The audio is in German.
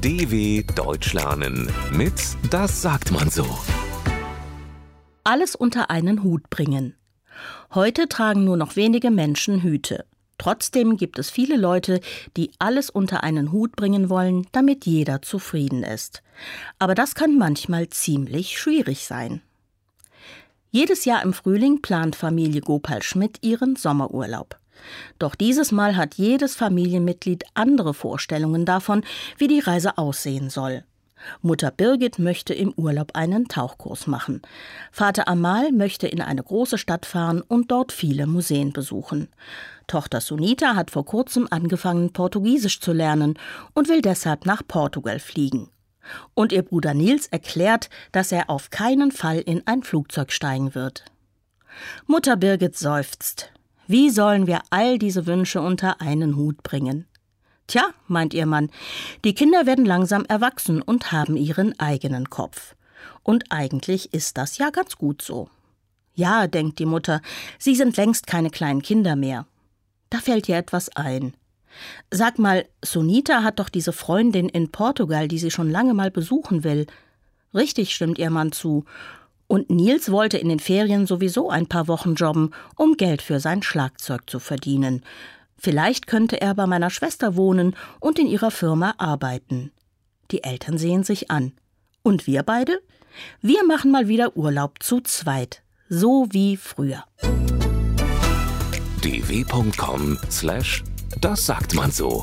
DW Deutsch lernen mit Das sagt man so. Alles unter einen Hut bringen. Heute tragen nur noch wenige Menschen Hüte. Trotzdem gibt es viele Leute, die alles unter einen Hut bringen wollen, damit jeder zufrieden ist. Aber das kann manchmal ziemlich schwierig sein. Jedes Jahr im Frühling plant Familie Gopal Schmidt ihren Sommerurlaub. Doch dieses Mal hat jedes Familienmitglied andere Vorstellungen davon, wie die Reise aussehen soll. Mutter Birgit möchte im Urlaub einen Tauchkurs machen. Vater Amal möchte in eine große Stadt fahren und dort viele Museen besuchen. Tochter Sunita hat vor kurzem angefangen, Portugiesisch zu lernen und will deshalb nach Portugal fliegen. Und ihr Bruder Nils erklärt, dass er auf keinen Fall in ein Flugzeug steigen wird. Mutter Birgit seufzt. Wie sollen wir all diese Wünsche unter einen Hut bringen? Tja, meint ihr Mann, die Kinder werden langsam erwachsen und haben ihren eigenen Kopf. Und eigentlich ist das ja ganz gut so. Ja, denkt die Mutter, sie sind längst keine kleinen Kinder mehr. Da fällt ihr etwas ein. Sag mal, Sunita hat doch diese Freundin in Portugal, die sie schon lange mal besuchen will. Richtig, stimmt ihr Mann zu. Und Nils wollte in den Ferien sowieso ein paar Wochen jobben, um Geld für sein Schlagzeug zu verdienen. Vielleicht könnte er bei meiner Schwester wohnen und in ihrer Firma arbeiten. Die Eltern sehen sich an. Und wir beide? Wir machen mal wieder Urlaub zu zweit, so wie früher dw.com/das sagt man so.